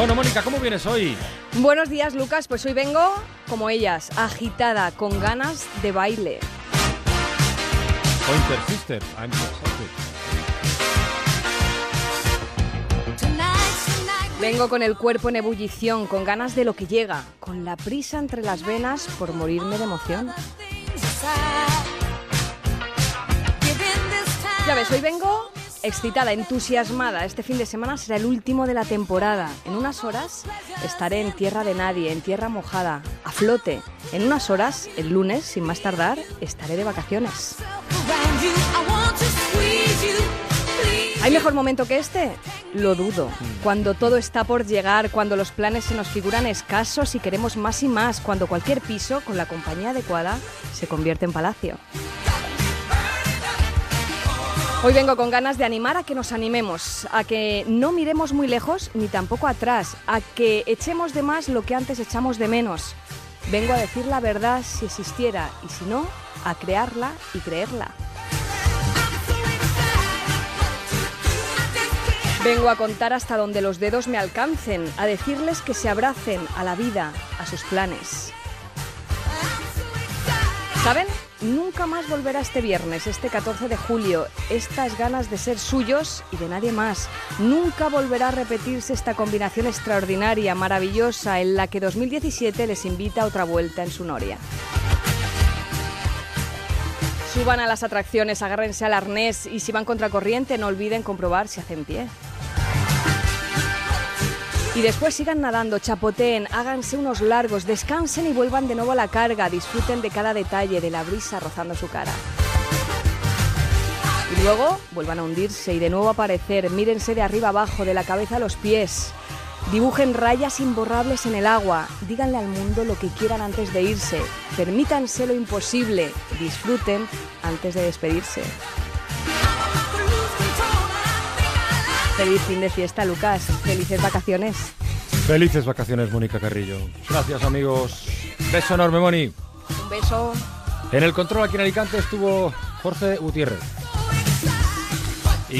Bueno, Mónica, ¿cómo vienes hoy? Buenos días, Lucas. Pues hoy vengo como ellas, agitada, con ganas de baile. Pointer Sister, I'm Vengo con el cuerpo en ebullición, con ganas de lo que llega, con la prisa entre las venas por morirme de emoción. Ya ves, hoy vengo excitada, entusiasmada. Este fin de semana será el último de la temporada. En unas horas estaré en tierra de nadie, en tierra mojada, a flote. En unas horas, el lunes, sin más tardar, estaré de vacaciones. ¿Hay mejor momento que este? Lo dudo. Cuando todo está por llegar, cuando los planes se nos figuran escasos y queremos más y más, cuando cualquier piso, con la compañía adecuada, se convierte en palacio. Hoy vengo con ganas de animar a que nos animemos, a que no miremos muy lejos ni tampoco atrás, a que echemos de más lo que antes echamos de menos. Vengo a decir la verdad si existiera y si no, a crearla y creerla. Vengo a contar hasta donde los dedos me alcancen, a decirles que se abracen a la vida, a sus planes. ¿Saben? Nunca más volverá este viernes, este 14 de julio, estas ganas de ser suyos y de nadie más. Nunca volverá a repetirse esta combinación extraordinaria, maravillosa, en la que 2017 les invita a otra vuelta en su noria. Suban a las atracciones, agárrense al arnés y si van contracorriente no olviden comprobar si hacen pie. Y después sigan nadando, chapoteen, háganse unos largos, descansen y vuelvan de nuevo a la carga, disfruten de cada detalle, de la brisa rozando su cara. Y luego vuelvan a hundirse y de nuevo aparecer, mírense de arriba abajo, de la cabeza a los pies. Dibujen rayas imborrables en el agua, díganle al mundo lo que quieran antes de irse, permítanse lo imposible, disfruten antes de despedirse. Feliz fin de fiesta, Lucas. Felices vacaciones. Felices vacaciones, Mónica Carrillo. Gracias, amigos. Beso enorme, Moni. Un beso. En el control aquí en Alicante estuvo Jorge Gutiérrez.